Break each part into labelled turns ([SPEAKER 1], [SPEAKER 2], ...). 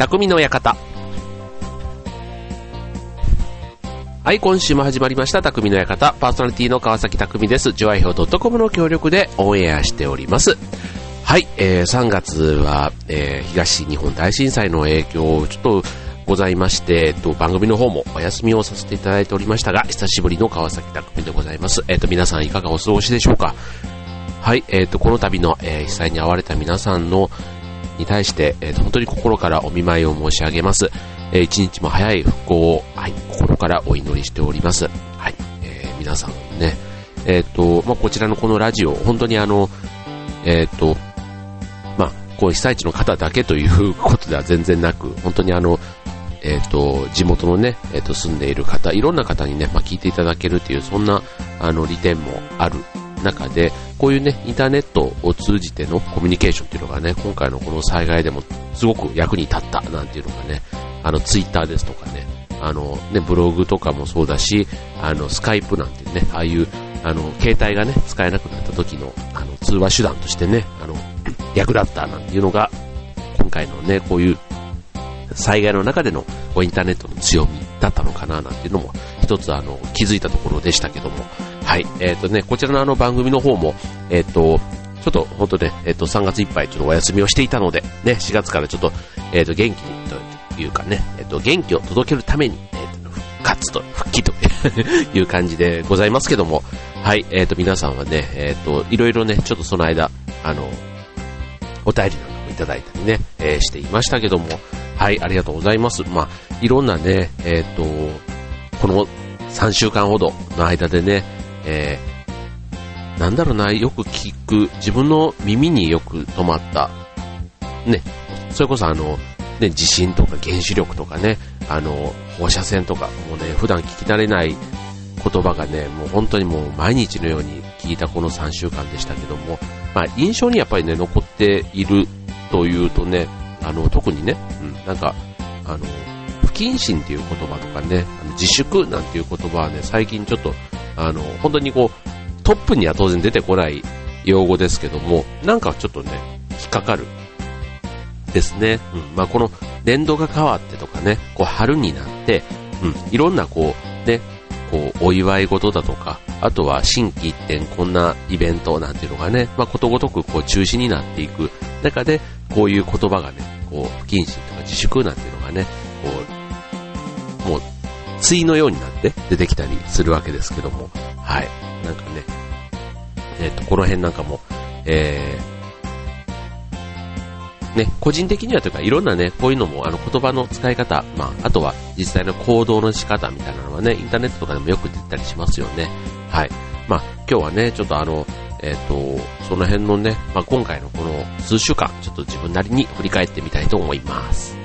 [SPEAKER 1] 匠の館。はい、今週も始まりました、匠の館。パーソナリティの川崎匠です。ジョアヒョウ .com の協力でオンエアしております。はい、えー、3月は、えー、東日本大震災の影響、ちょっとございまして、えっと、番組の方もお休みをさせていただいておりましたが、久しぶりの川崎匠でございます。えっと、皆さんいかがお過ごしでしょうかはい、えっと、この度の、えー、被災に遭われた皆さんの、に対して、えー、本当に心からお見舞いを申し上げます。えー、一日も早い復興を、はい、心からお祈りしております。はい、えー、皆さんね、えっ、と、まあ、こちらのこのラジオ、本当にあの、えっ、と、まあ、こう被災地の方だけということでは全然なく、本当にあの、えっ、と、地元のね、えっ、と、住んでいる方、いろんな方にね、まあ、聞いていただけるっていう、そんな、あの、利点もある中で、こういうね、インターネットを通じてのコミュニケーションっていうのがね、今回のこの災害でもすごく役に立ったなんていうのがね、あの、ツイッターですとかね、あの、ね、ブログとかもそうだし、あの、スカイプなんてね、ああいう、あの、携帯がね、使えなくなった時の、あの、通話手段としてね、あの、役立ったなんていうのが、今回のね、こういう災害の中でのインターネットの強みだったのかななんていうのも一つあの気づいたところでしたけども、はい、えっ、ー、とね、こちらのあの番組の方も、えっ、ー、と、ちょっと本当ね、えっ、ー、と3月いっぱいちょっとお休みをしていたので、ね、4月からちょっと、えっ、と元気にというかね、えっ、と元気を届けるために、えっ、と復活と、復帰と いう感じでございますけども、はい、えっ、と皆さんはね、えっ、といろいろね、ちょっとその間、あの、お便りなんかもいただいたりね、えしていましたけども、はい、ありがとうございます。まあ、いろんなね、えっ、と、この3週間ほどの間でね、えー、なんだろうな、よく聞く、自分の耳によく止まった、ね、それこそあの、ね、地震とか原子力とかね、あの、放射線とか、もうね、普段聞き慣れない言葉がね、もう本当にもう毎日のように聞いたこの3週間でしたけども、まあ印象にやっぱりね、残っているというとね、あの、特にね、うん、なんか、あの、不謹慎っていう言葉とかね、あの自粛なんていう言葉はね、最近ちょっと、あの、本当にこう、トップには当然出てこない用語ですけども、なんかちょっとね、引っかかる。ですね。うん。まあ、この年度が変わってとかね、こう春になって、うん。いろんなこう、ね、こう、お祝い事だとか、あとは新規一点こんなイベントなんていうのがね、まあ、ことごとくこう中止になっていく中で、こういう言葉がね、こう、不謹慎とか自粛なんていうのがね、こう、もう、対のようになって出てきたりするわけですけども、はい。なんかね、えっ、ー、と、この辺なんかも、えー、ね、個人的にはというか、いろんなね、こういうのも、あの、言葉の使い方、まあ、あとは実際の行動の仕方みたいなのはね、インターネットとかでもよく出たりしますよね。はい。まあ、今日はね、ちょっとあの、えっ、ー、と、その辺のね、まあ、今回のこの数週間、ちょっと自分なりに振り返ってみたいと思います。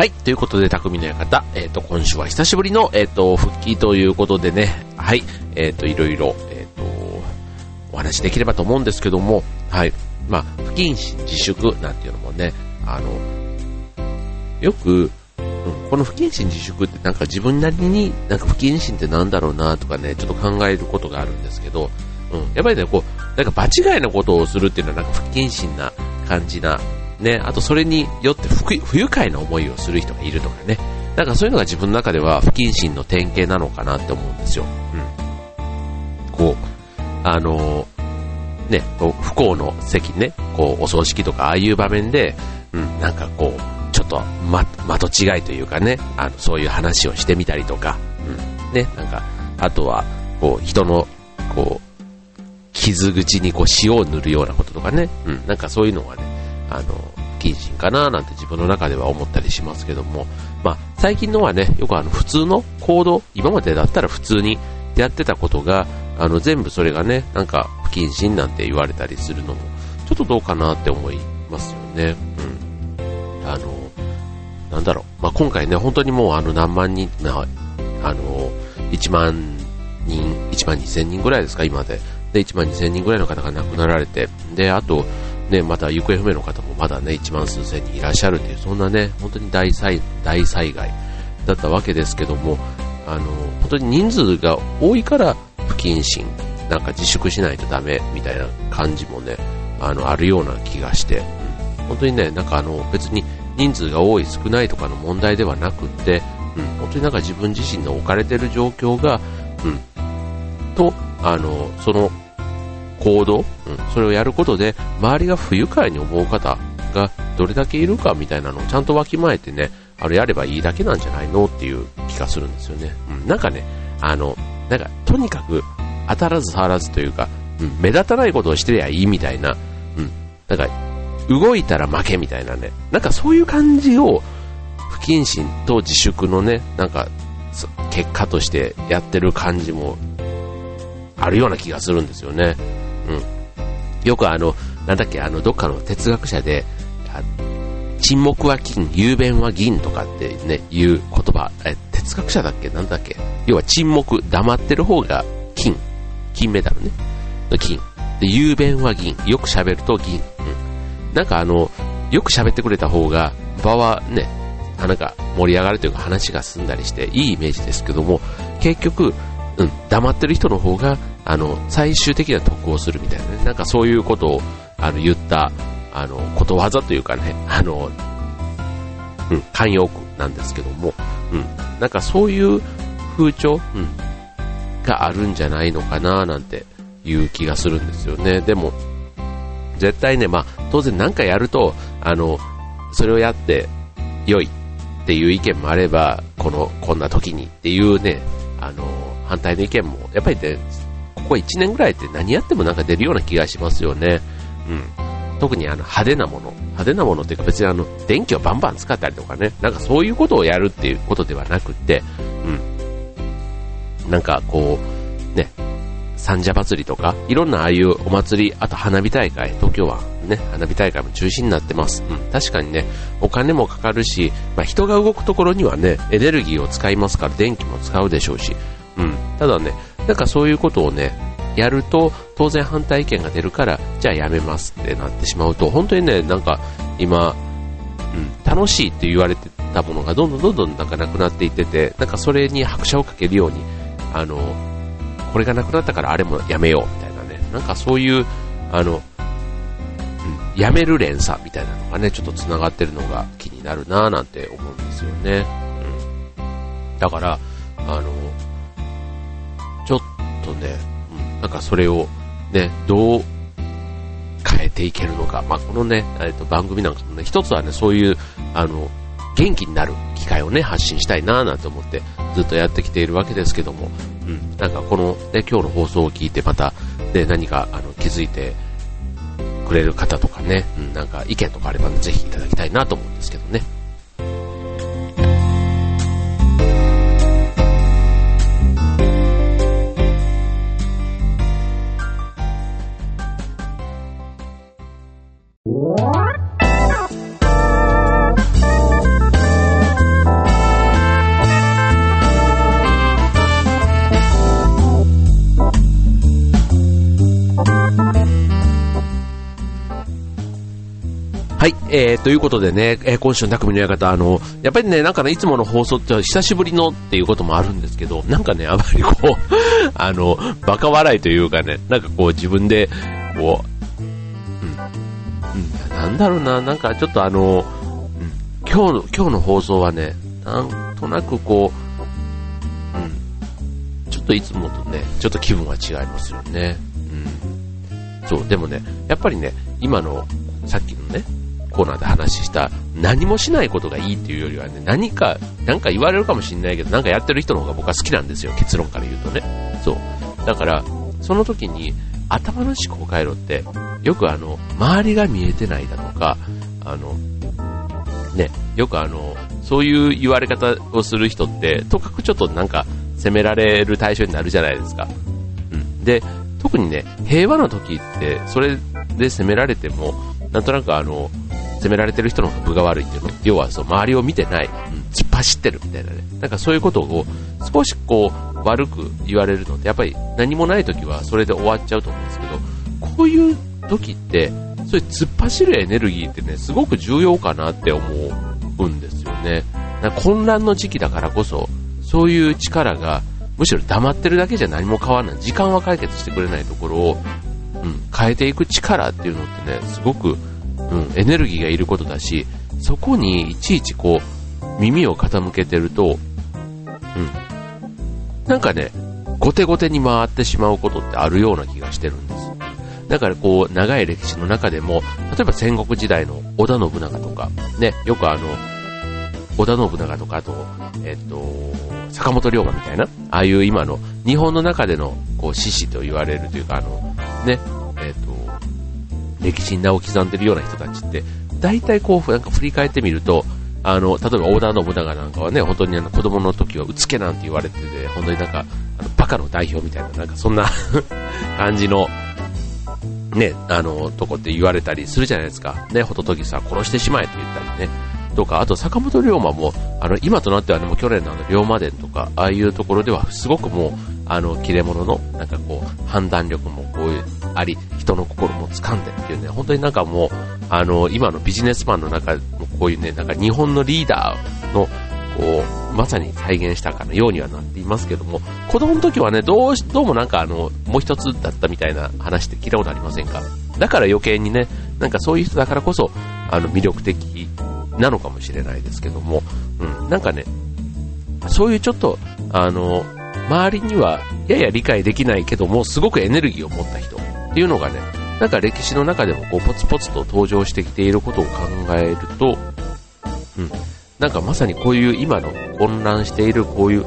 [SPEAKER 1] はい。ということで、匠の館、えっ、ー、と、今週は久しぶりの、えっ、ー、と、復帰ということでね、はい。えっ、ー、と、いろいろ、えっ、と、お話できればと思うんですけども、はい。まあ、不謹慎自粛なんていうのもね、あの、よく、うん、この不謹慎自粛ってなんか自分なりになんか不謹慎ってなんだろうなとかね、ちょっと考えることがあるんですけど、うん、やっぱりね、こう、なんか場違いなことをするっていうのはなんか不謹慎な感じなね、あとそれによって不愉快な思いをする人がいるとかね、なんかそういうのが自分の中では不謹慎の典型なのかなって思うんですよ。うん。こう、あのー、ね、こう不幸の席ね、こうお葬式とかああいう場面で、うん、なんかこう、ちょっとま、的違いというかね、あの、そういう話をしてみたりとか、うん、ね、なんか、あとは、こう、人の、こう、傷口にこう塩を塗るようなこととかね、うん、なんかそういうのがね、あの、不謹慎かななんて自分の中では思ったりしますけども、まあ、最近のはね、よくあの、普通の行動、今までだったら普通にやってたことが、あの、全部それがね、なんか不謹慎なんて言われたりするのも、ちょっとどうかなって思いますよね。うん。あの、なんだろう。まあ、今回ね、本当にもうあの何万人、まあ、あの、1万人、1万2000人ぐらいですか、今で。で、1万2000人ぐらいの方が亡くなられて、で、あと、ね、また行方不明の方もまだね、1万数千人いらっしゃるっていう、そんなね、本当に大災大災害だったわけですけども、あの、本当に人数が多いから不謹慎、なんか自粛しないとダメみたいな感じもね、あの、あるような気がして、本当にね、なんかあの、別に人数が多い少ないとかの問題ではなくって、うん、本当になんか自分自身の置かれてる状況が、うん、と、あの、その行動、うん、それをやることで、周りが不愉快に思う方がどれだけいるかみたいなのをちゃんとわきまえてね、あれやればいいだけなんじゃないのっていう気がするんですよね。うん、なんかね、あの、なんか、とにかく当たらず触らずというか、うん、目立たないことをしてりゃいいみたいな、うん、なんか、動いたら負けみたいなね、なんかそういう感じを、不謹慎と自粛のね、なんか、結果としてやってる感じもあるような気がするんですよね。うん。よくあの、なんだっけ、あの、どっかの哲学者で、沈黙は金、雄弁は銀とかってね、いう言葉、え、哲学者だっけ？なんだっけ？要は沈黙、黙ってる方が金。金メダルね。金。で、雄弁は銀。よく喋ると銀。うん。なんかあの、よく喋ってくれた方が、場はね、なんか盛り上がるというか話が進んだりしていいイメージですけども、結局、うん、黙ってる人の方が、あの、最終的な得をするみたいなね、なんかそういうことを、あの、言った、あの、ことわざというかね、あの、うん、慣用句なんですけども、うん、なんかそういう風潮、うん、があるんじゃないのかななんていう気がするんですよね。でも、絶対ね、まあ、当然何かやると、あの、それをやって良いっていう意見もあれば、この、こんな時にっていうね、あの、反対の意見も、やっぱりね、ここ1年ぐらいって何やってもなんか出るような気がしますよね。うん。特にあの派手なもの。派手なものっていうか別にあの、電気をバンバン使ったりとかね、なんかそういうことをやるっていうことではなくって、うん。なんかこう、ね、三社祭りとか、いろんなああいうお祭り、あと花火大会、東京湾ね、花火大会も中止になってます。うん、確かにね、お金もかかるし、まあ、人が動くところにはね、エネルギーを使いますから電気も使うでしょうし、うん、ただね、なんかそういうことをね、やると当然反対意見が出るからじゃあやめますってなってしまうと本当にねなんか今、うん、楽しいって言われてたものがどんどんどんどんなんかなくなっていっててなんかそれに拍車をかけるようにあのこれがなくなったからあれもやめようみたいなね。なんかそういうあの、うん、やめる連鎖みたいなのがねちょっと繋がってるのが気になるなぁなんて思うんですよね、うん、だからあのっとねなんかそれをね、どう変えていけるのか。まあ、このね、えっと、番組なんかもね、一つはね、そういう、あの、元気になる機会をね、発信したいなぁなんて思ってずっとやってきているわけですけども、うん、なんかこのね、今日の放送を聞いてまた、ね、何かあの気づいてくれる方とかね、うん、なんか意見とかあれば、ね、ぜひいただきたいなと思うんですけどね。はい、えー、ということでね、えー、今週の匠の館、あの、やっぱりね、なんかね、いつもの放送って久しぶりのっていうこともあるんですけど、なんかね、あまりこう、あの、バカ笑いというかね、なんかこう自分で、こう、うん、うん、なんだろうな、なんかちょっとあの、うん、今日の、今日の放送はね、なんとなくこう、うん、ちょっといつもとね、ちょっと気分が違いますよね。うん。そう、でもね、やっぱりね、今の、さっきのね、コーナーで話した何もしないことがいいっていうよりはね、何か、なんか言われるかもしんないけど、なんかやってる人の方が僕は好きなんですよ、結論から言うとね。そう。だから、その時に頭の思考回路って、よくあの、周りが見えてないだとか、あの、ね、よくあの、そういう言われ方をする人って、とかくちょっとなんか責められる対象になるじゃないですか。うん。で、特にね、平和な時って、それで責められても、なんとなくあの、責められてる人の方が分が悪いっていうの。要はそう、周りを見てない、うん、突っ走ってるみたいなね、なんかそういうことを少しこう悪く言われるのって、やっぱり何もない時はそれで終わっちゃうと思うんですけど、こういう時って、そういう突っ走るエネルギーってね、すごく重要かなって思うんですよね。混乱の時期だからこそ、そういう力が、むしろ黙ってるだけじゃ何も変わらない。時間は解決してくれないところを、うん、変えていく力っていうのってね、すごく、うん、エネルギーがいることだし、そこにいちいちこう、耳を傾けてると、うん、なんかね、後手後手に回ってしまうことってあるような気がしてるんです。だからこう、長い歴史の中でも、例えば戦国時代の織田信長とか、ね、よくあの、織田信長とか、と、えっと、坂本龍馬みたいな、ああいう今の日本の中での、こう、志士と言われるというか、あの、ね、歴史に名を刻んでるような人たちって、大体こう、なんか振り返ってみると、あの、例えば織田信長なんかはね、本当にあの子供の時はうつけなんて言われてて、本当になんか、あのバカの代表みたいな、なんかそんな 感じの、ね、あの、とこって言われたりするじゃないですか。ね、ホトトギスは殺してしまえって言ったりね。とか、あと坂本龍馬も、あの、今となってはね、もう去年のあの、龍馬伝とか、ああいうところでは、すごくもう、あの、切れ者の、なんかこう、判断力もこういう、あり、人の心も掴んでっていうね、本当になんかもう、あの、今のビジネスマンの中こういうね、なんか日本のリーダーの、こう、まさに再現したかのようにはなっていますけども、子供の時はね、どうし、どうもなんかあの、もう一つだったみたいな話って聞いたことありませんかだから余計にね、なんかそういう人だからこそ、あの、魅力的なのかもしれないですけども、うん、なんかね、そういうちょっと、あの、周りにはやや理解できないけども、すごくエネルギーを持った人。っていうのがね、なんか歴史の中でもこうポツポツと登場してきていることを考えると、うん、なんかまさにこういう今の混乱しているこういう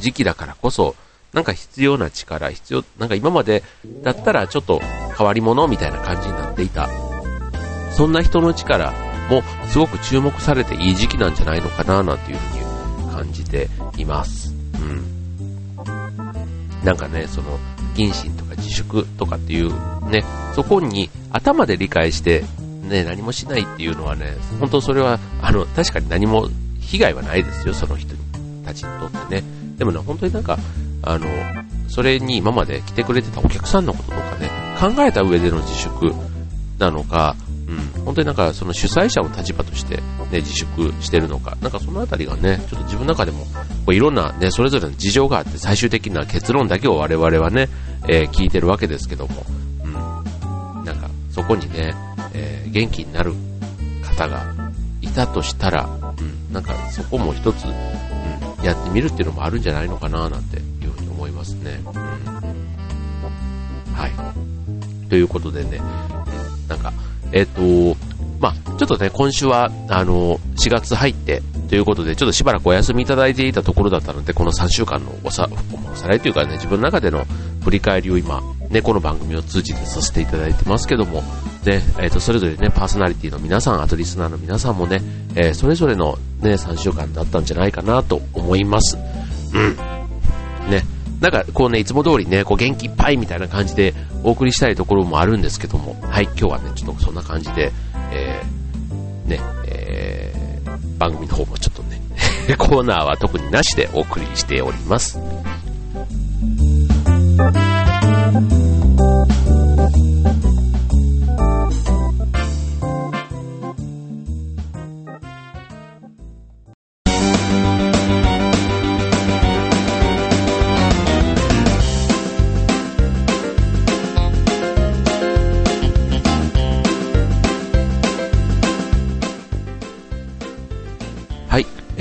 [SPEAKER 1] 時期だからこそ、なんか必要な力、必要、なんか今までだったらちょっと変わり者みたいな感じになっていた。そんな人の力もすごく注目されていい時期なんじゃないのかななんていうふうに感じています。うん。なんかね、その、謹慎とか自粛とかっていうね、そこに頭で理解してね、何もしないっていうのはね、本当それは、あの、確かに何も被害はないですよ、その人たちにとってね。でもね、本当になんか、あの、それに今まで来てくれてたお客さんのこととかね、考えた上での自粛なのか、本当になんかその主催者の立場として、ね、自粛してるのか、なんかそのあたりがね、ちょっと自分の中でも、こういろんなね、それぞれの事情があって最終的な結論だけを我々はね、えー、聞いてるわけですけども、うん、なんかそこにね、えー、元気になる方がいたとしたら、うん、なんかそこも一つ、うん、やってみるっていうのもあるんじゃないのかななんていうふうに思いますね。うん、はい。ということでね、なんか、えっ、と、まあ、ちょっとね、今週は、あの、4月入って、ということで、ちょっとしばらくお休みいただいていたところだったので、この3週間のおさ、おさらいというかね、自分の中での振り返りを今、ね、この番組を通じてさせていただいてますけども、ね、えっ、ー、と、それぞれね、パーソナリティの皆さん、あとリスナーの皆さんもね、えー、それぞれのね、3週間だったんじゃないかなと思います。うん。ね。なんか、こうね、いつも通りね、こう元気いっぱいみたいな感じでお送りしたいところもあるんですけども、はい、今日はね、ちょっとそんな感じで、えー、ね、えー、番組の方もちょっとね、コーナーは特になしでお送りしております。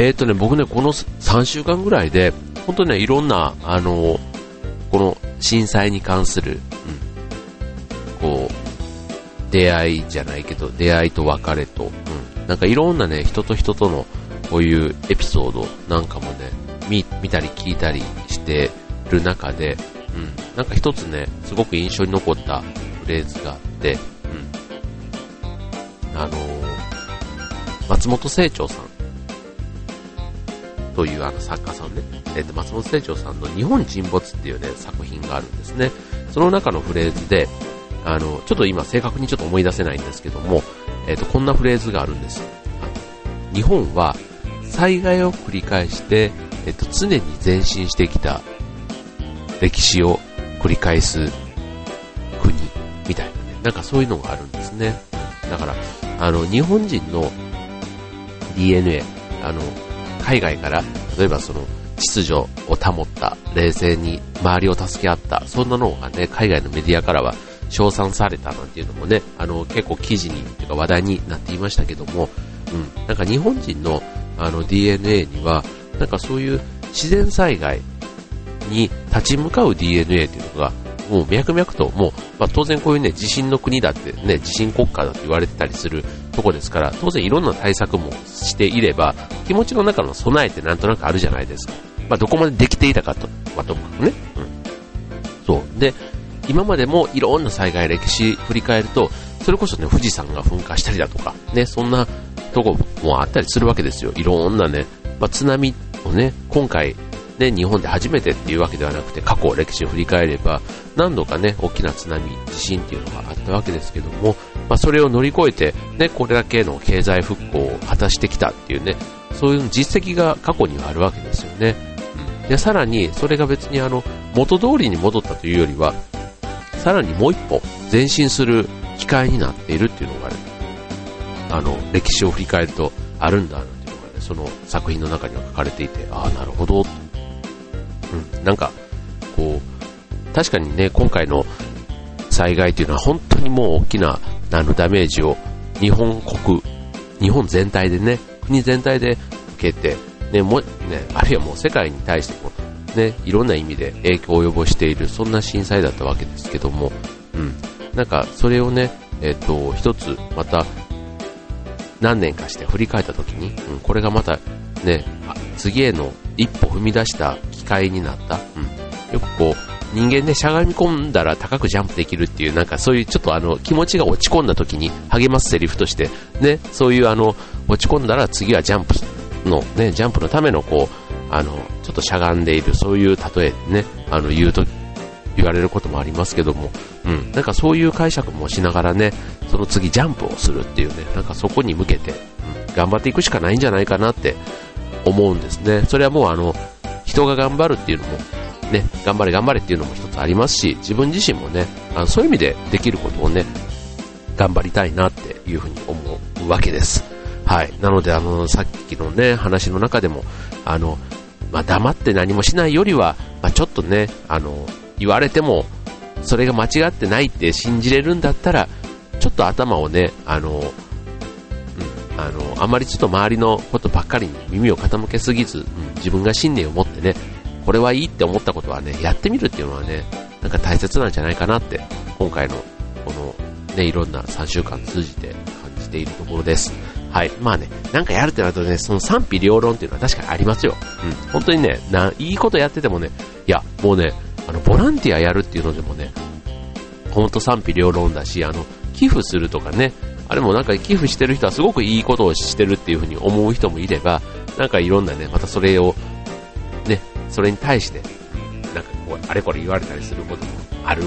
[SPEAKER 1] えっ、ー、とね、僕ね、この3週間ぐらいで、本当にね、いろんな、あの、この震災に関する、うん、こう、出会いじゃないけど、出会いと別れと、うん、なんかいろんなね、人と人との、こういうエピソードなんかもね、見、見たり聞いたりしてる中で、うん、なんか一つね、すごく印象に残ったフレーズがあって、うん、あのー、松本清張さん。というあの作家さんね、えっ、ー、と、松本清張さんの日本沈没っていうね、作品があるんですね。その中のフレーズで、あの、ちょっと今正確にちょっと思い出せないんですけども、えっ、ー、と、こんなフレーズがあるんです。日本は災害を繰り返して、えっと、常に前進してきた歴史を繰り返す国みたいなね、なんかそういうのがあるんですね。だから、あの、日本人の DNA、あの、海外から、例えばその、秩序を保った、冷静に周りを助け合った、そんなのがね、海外のメディアからは称賛されたなんていうのもね、あの、結構記事に、というか話題になっていましたけども、うん、なんか日本人のあの DNA には、なんかそういう自然災害に立ち向かう DNA っていうのが、もう脈々と、もう、まあ、当然こういうね、地震の国だってね、地震国家だと言われてたりするとこですから、当然いろんな対策もしていれば、気持ちの中の備えってなんとなくあるじゃないですか。まあ、どこまでできていたかと、まあ、ともかくね。うん。そう。で、今までもいろんな災害歴史振り返ると、それこそね、富士山が噴火したりだとか、ね、そんなとこもあったりするわけですよ。いろんなね、まあ、津波をね、今回、ね、日本で初めてっていうわけではなくて、過去歴史を振り返れば、何度かね、大きな津波、地震っていうのがあったわけですけども、まあ、それを乗り越えて、ね、これだけの経済復興を果たしてきたっていうね、そういう実績が過去にはあるわけですよね。うん、で、さらに、それが別にあの、元通りに戻ったというよりは、さらにもう一歩前進する機会になっているっていうのが、ね、あの、歴史を振り返るとあるんだなっていうのがね、その作品の中には書かれていて、ああ、なるほど。うん、なんか、こう、確かにね、今回の災害っていうのは本当にもう大きなあのダメージを日本国、日本全体でね、国全体で受けて、ね、もね、あるいはもう世界に対しても、ね、いろんな意味で影響を及ぼしている、そんな震災だったわけですけども、うん。なんか、それをね、えっ、ー、と、一つ、また、何年かして振り返った時に、うん、これがまた、ね、次への一歩踏み出した機会になった。うん。よくこう、人間ね、しゃがみ込んだら高くジャンプできるっていう、なんかそういうちょっとあの、気持ちが落ち込んだ時に励ますセリフとして、ね、そういうあの、落ち込んだら次はジャンプの、ね、ジャンプのためのこう、あの、ちょっとしゃがんでいる、そういう例えね、あの、言うと、言われることもありますけども、うん、なんかそういう解釈もしながらね、その次ジャンプをするっていうね、なんかそこに向けて、うん、頑張っていくしかないんじゃないかなって思うんですね。それはもうあの、人が頑張るっていうのも、ね、頑張れ頑張れっていうのも一つありますし、自分自身もね、あのそういう意味でできることをね、頑張りたいなっていうふうに思うわけです。はい。なので、あの、さっきのね、話の中でも、あの、まあ、黙って何もしないよりは、まあ、ちょっとね、あの、言われても、それが間違ってないって信じれるんだったら、ちょっと頭をね、あの、あの、あまりちょっと周りのことばっかりに耳を傾けすぎず、うん、自分が信念を持ってね、これはいいって思ったことはね、やってみるっていうのはね、なんか大切なんじゃないかなって、今回の、この、ね、いろんな3週間通じて感じているところです。はい。まあね、なんかやるってなるとね、その賛否両論っていうのは確かにありますよ。うん。本当にね、な、いいことやっててもね、いや、もうね、あの、ボランティアやるっていうのでもね、ほんと賛否両論だし、あの、寄付するとかね、あれもなんか寄付してる人はすごくいいことをしてるっていうふうに思う人もいれば、なんかいろんなね、またそれを、ね、それに対して、なんかこう、あれこれ言われたりすることもある、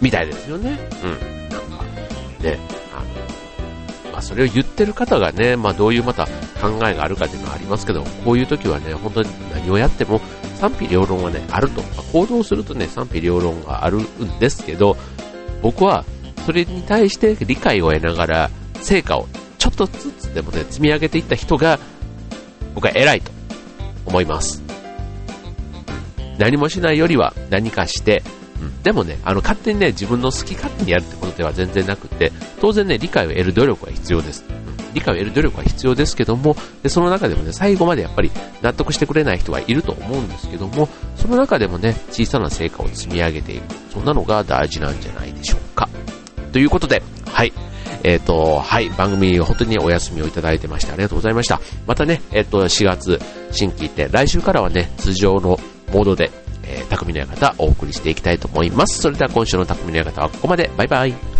[SPEAKER 1] みたいですよね。うん。なんか、ね、あの、まあそれを言ってる方がね、まあどういうまた考えがあるかっていうのはありますけど、こういう時はね、本当に何をやっても賛否両論はね、あると。ま、行動するとね、賛否両論があるんですけど、僕はそれに対して理解を得ながら、成果をちょっとずつでもね、積み上げていった人が、僕は偉いと思います。何もしないよりは何かして、うん、でもね、あの、勝手にね、自分の好き勝手にやるってことでは全然なくて、当然ね、理解を得る努力は必要です。理解を得る努力は必要ですけども、で、その中でもね、最後までやっぱり納得してくれない人はいると思うんですけども、その中でもね、小さな成果を積み上げていく。そんなのが大事なんじゃないでしょう。ということで、はい。えっ、ー、と、はい、番組本当にお休みをいただいてましてありがとうございました。またね、えっ、ー、と、4月、新規って、来週からはね、通常のモードでえー、匠の館お送りしていきたいと思います。それでは今週の匠の館はここまで。バイバイ。